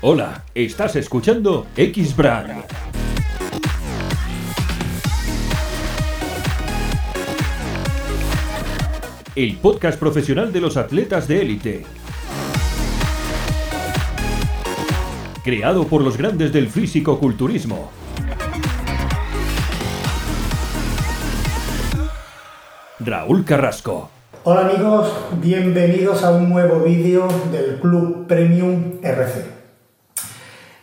Hola, estás escuchando X-Brand. El podcast profesional de los atletas de élite. Creado por los grandes del físico-culturismo. Raúl Carrasco. Hola amigos, bienvenidos a un nuevo vídeo del Club Premium RC.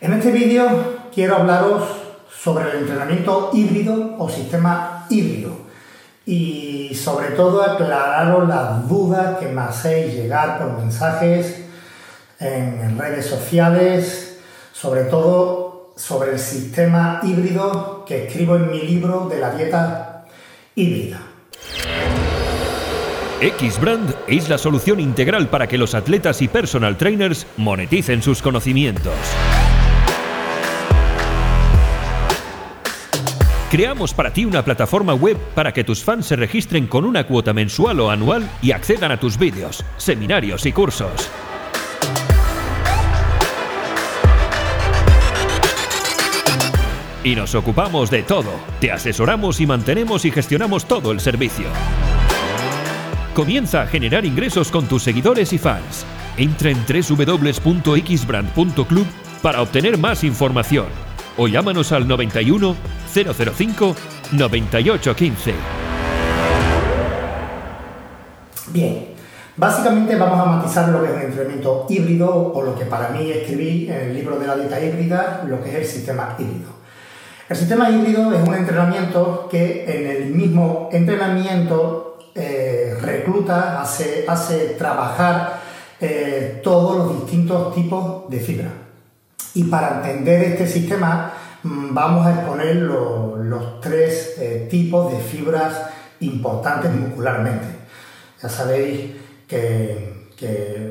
En este vídeo quiero hablaros sobre el entrenamiento híbrido o sistema híbrido y sobre todo aclararos las dudas que me hacéis llegar por mensajes en redes sociales, sobre todo sobre el sistema híbrido que escribo en mi libro de la dieta híbrida. X-Brand es la solución integral para que los atletas y personal trainers moneticen sus conocimientos. Creamos para ti una plataforma web para que tus fans se registren con una cuota mensual o anual y accedan a tus vídeos, seminarios y cursos. Y nos ocupamos de todo. Te asesoramos y mantenemos y gestionamos todo el servicio. Comienza a generar ingresos con tus seguidores y fans. Entra en www.xbrand.club para obtener más información o llámanos al 91 005 9815. Bien, básicamente vamos a matizar lo que es el entrenamiento híbrido o lo que para mí escribí en el libro de la dieta híbrida, lo que es el sistema híbrido. El sistema híbrido es un entrenamiento que en el mismo entrenamiento eh, recluta, hace, hace trabajar eh, todos los distintos tipos de fibra. Y para entender este sistema vamos a exponer los tres eh, tipos de fibras importantes muscularmente. Ya sabéis que,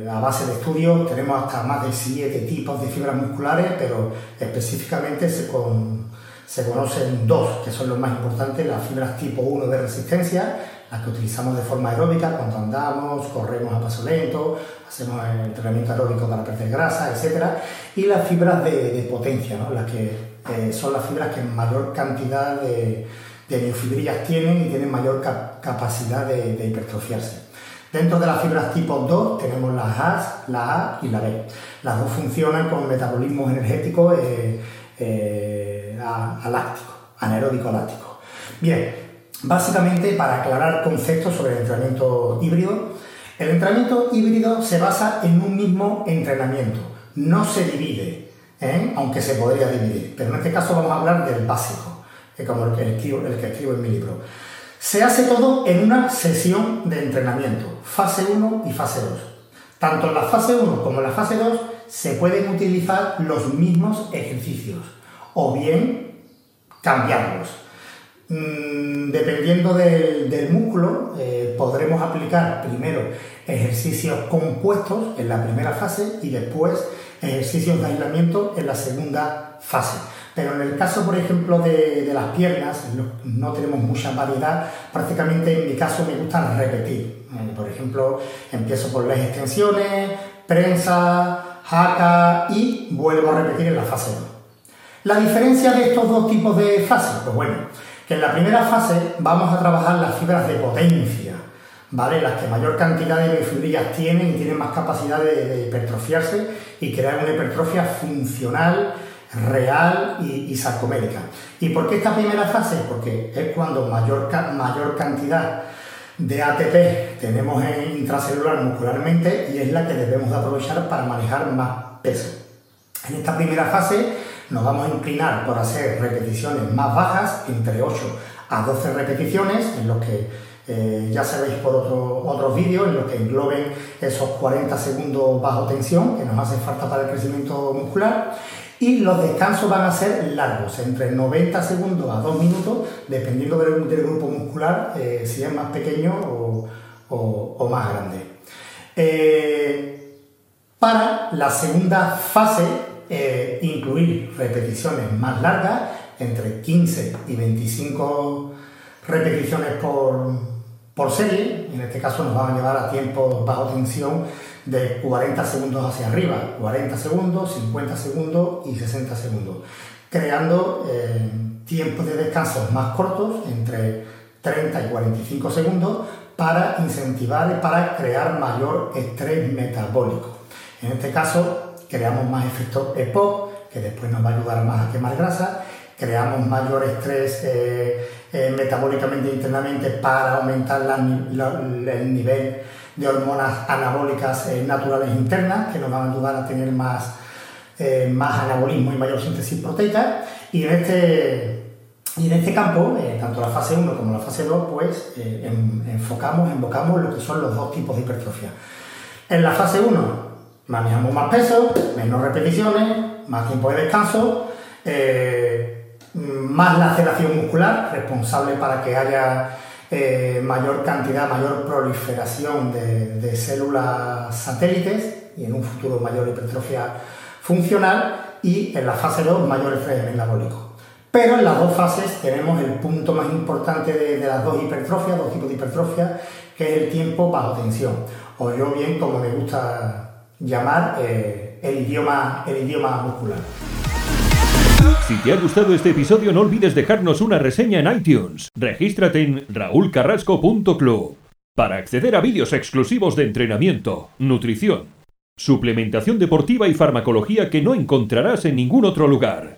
a base de estudios tenemos hasta más de siete tipos de fibras musculares, pero específicamente se, con, se conocen dos, que son los más importantes, las fibras tipo 1 de resistencia, las que utilizamos de forma aeróbica cuando andamos, corremos a paso lento, hacemos entrenamiento aeróbico para perder grasa, etc. Y las fibras de, potencia, ¿no? las que eh, son las fibras que mayor cantidad de, de miofibrillas tienen y tienen mayor capacidad de, hipertrofiarse. Dentro de las fibras tipo 2 tenemos las A, la A y la B. Las dos funcionan con metabolismo energético eh, eh, aláctico, anaeróbico láctico. Bien, básicamente para aclarar conceptos sobre el entrenamiento híbrido, el entrenamiento híbrido se basa en un mismo entrenamiento, no se divide, ¿eh? aunque se podría dividir, pero en este caso vamos a hablar del básico, como el que, escribo, el que escribo en mi libro. Se hace todo en una sesión de entrenamiento, fase 1 y fase 2. Tanto en la fase 1 como en la fase 2 se pueden utilizar los mismos ejercicios o bien cambiarlos. Mm, dependiendo del, músculo, eh, podremos aplicar primero ejercicios compuestos en la primera fase y después ejercicios de aislamiento en la segunda fase. Pero en el caso, por ejemplo, de, las piernas, no, tenemos mucha variedad. Prácticamente en mi caso me gusta repetir. Eh, por ejemplo, empiezo por las extensiones, prensa, jaca y vuelvo a repetir en la fase 2. La diferencia de estos dos tipos de fases, pues bueno, que en la primera fase vamos a trabajar las fibras de potencia, ¿vale? Las que mayor cantidad de fibrillas tienen y tienen más capacidad de, hipertrofiarse y crear una hipertrofia funcional, real y, sarcomérica. ¿Y por qué esta primera fase? Porque es cuando mayor, mayor cantidad de ATP tenemos en intracelular muscularmente y es la que debemos de aprovechar para manejar más peso. En esta primera fase nos vamos a inclinar por hacer repeticiones más bajas, entre 8 a 12 repeticiones, en los que eh, ya sabéis por otros vídeos, en los que engloben esos 40 segundos bajo tensión que nos hace falta para el crecimiento muscular. Y los descansos van a ser largos, entre 90 segundos a 2 minutos, dependiendo del, grupo muscular, eh, si es más pequeño o, más grande. Eh, para la segunda fase incluir repeticiones más largas, entre 15 y 25 repeticiones por, por serie, en este caso nos van a llevar a tiempos bajo tensión de 40 segundos hacia arriba, 40 segundos, 50 segundos y 60 segundos, creando eh, tiempos de descanso más cortos, entre 30 y 45 segundos, para incentivar y para crear mayor estrés metabólico. En este caso, creamos más efecto EPOC, que después nos va a ayudar más a quemar grasa, creamos mayor estrés eh, eh, metabólicamente internamente para aumentar el nivel de hormonas anabólicas eh, naturales internas, que nos van a ayudar a tener más, más anabolismo y mayor síntesis proteica. Y en este y en este campo, tanto la fase 1 como la fase 2, pues enfocamos, invocamos lo que son los dos tipos de hipertrofia. En la fase 1 manejamos más peso, menos repeticiones, más tiempo de descanso, eh, más la aceleración muscular, responsable para que haya eh, mayor cantidad, mayor proliferación de, células satélites y en un futuro mayor hipertrofia funcional y en la fase 2 mayor estrés metabólico. Pero en las dos fases tenemos el punto más importante de, de las dos hipertrofias, dos tipos de hipertrofia, que es el tiempo bajo tensión, o yo bien como me gusta llamar eh, el, idioma, el idioma muscular. Si te ha gustado este episodio no olvides dejarnos una reseña en iTunes. Regístrate en raulcarrasco.club para acceder a vídeos exclusivos de entrenamiento, nutrición, suplementación deportiva y farmacología que no encontrarás en ningún otro lugar.